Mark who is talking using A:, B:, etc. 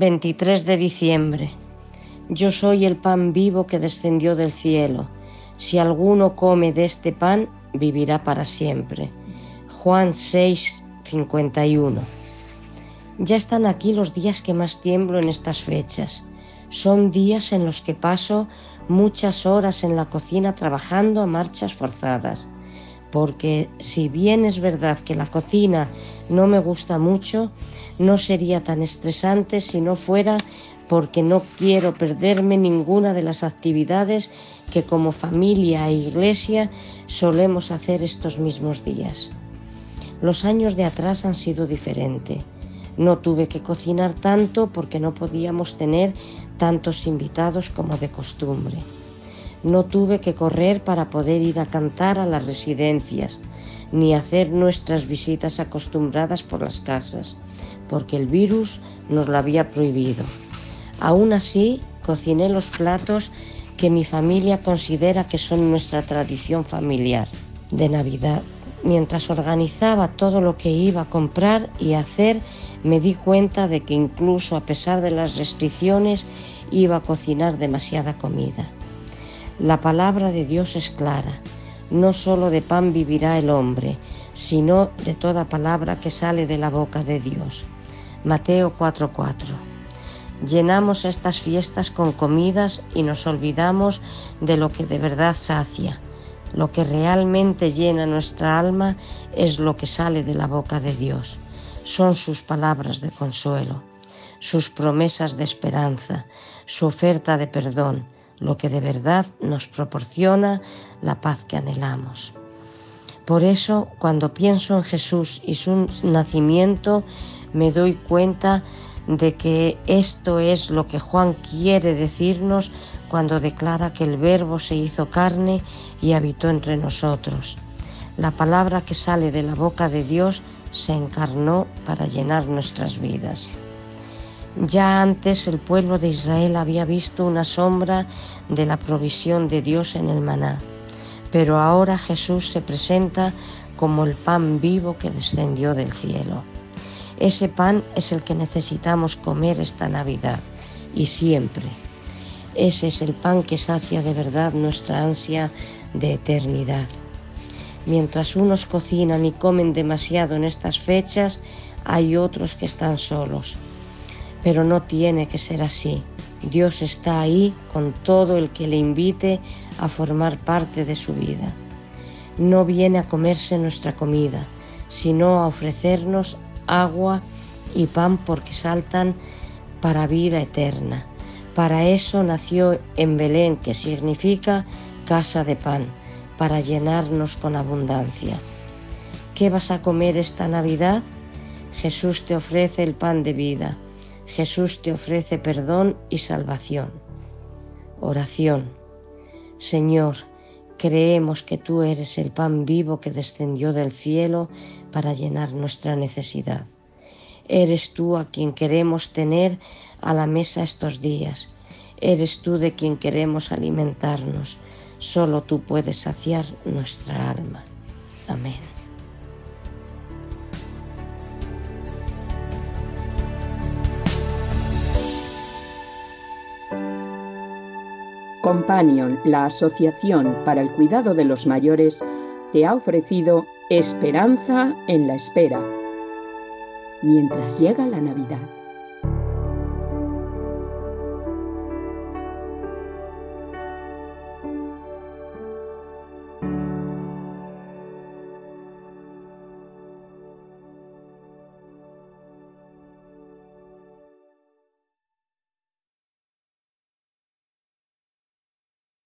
A: ...23 de diciembre... Yo soy el pan vivo que descendió del cielo. Si alguno come de este pan, vivirá para siempre. Juan 6, 51. Ya están aquí los días que más tiemblo en estas fechas. Son días en los que paso muchas horas en la cocina trabajando a marchas forzadas, porque si bien es verdad que la cocina no me gusta mucho, no sería tan estresante si no fuera porque no quiero perderme ninguna de las actividades que como familia e iglesia solemos hacer estos mismos días. Los años de atrás han sido diferentes no tuve que cocinar tanto porque no podíamos tener tantos invitados como de costumbre. No tuve que correr para poder ir a cantar a las residencias, ni hacer nuestras visitas acostumbradas por las casas, porque el virus nos lo había prohibido. Aún así, cociné los platos que mi familia considera que son nuestra tradición familiar de Navidad Mientras organizaba todo lo que iba a comprar y hacer, me di cuenta de que incluso a pesar de las restricciones iba a cocinar demasiada comida. La palabra de Dios es clara. No solo de pan vivirá el hombre, sino de toda palabra que sale de la boca de Dios. Mateo 4:4. Llenamos estas fiestas con comidas y nos olvidamos de lo que de verdad sacia lo que realmente llena nuestra alma es lo que sale de la boca de Dios. Son sus palabras de consuelo, sus promesas de esperanza, su oferta de perdón, lo que de verdad nos proporciona la paz que anhelamos. Por eso, cuando pienso en Jesús y su nacimiento, me doy cuenta de que esto es lo que Juan quiere decirnos cuando declara que el Verbo se hizo carne y habitó entre nosotros. La palabra que sale de la boca de Dios se encarnó para llenar nuestras vidas. Ya antes el pueblo de Israel había visto una sombra de la provisión de Dios en el maná, pero ahora Jesús se presenta como el pan vivo que descendió del cielo. Ese pan es el que necesitamos comer esta Navidad y siempre. Ese es el pan que sacia de verdad nuestra ansia de eternidad. Mientras unos cocinan y comen demasiado en estas fechas, hay otros que están solos. Pero no tiene que ser así. Dios está ahí con todo el que le invite a formar parte de su vida. No viene a comerse nuestra comida, sino a ofrecernos agua y pan porque saltan para vida eterna. Para eso nació en Belén, que significa casa de pan, para llenarnos con abundancia. ¿Qué vas a comer esta Navidad? Jesús te ofrece el pan de vida. Jesús te ofrece perdón y salvación. Oración. Señor, Creemos que tú eres el pan vivo que descendió del cielo para llenar nuestra necesidad. Eres tú a quien queremos tener a la mesa estos días. Eres tú de quien queremos alimentarnos. Solo tú puedes saciar nuestra alma. Amén.
B: Companion, la Asociación para el Cuidado de los Mayores, te ha ofrecido Esperanza en la Espera, mientras llega la Navidad.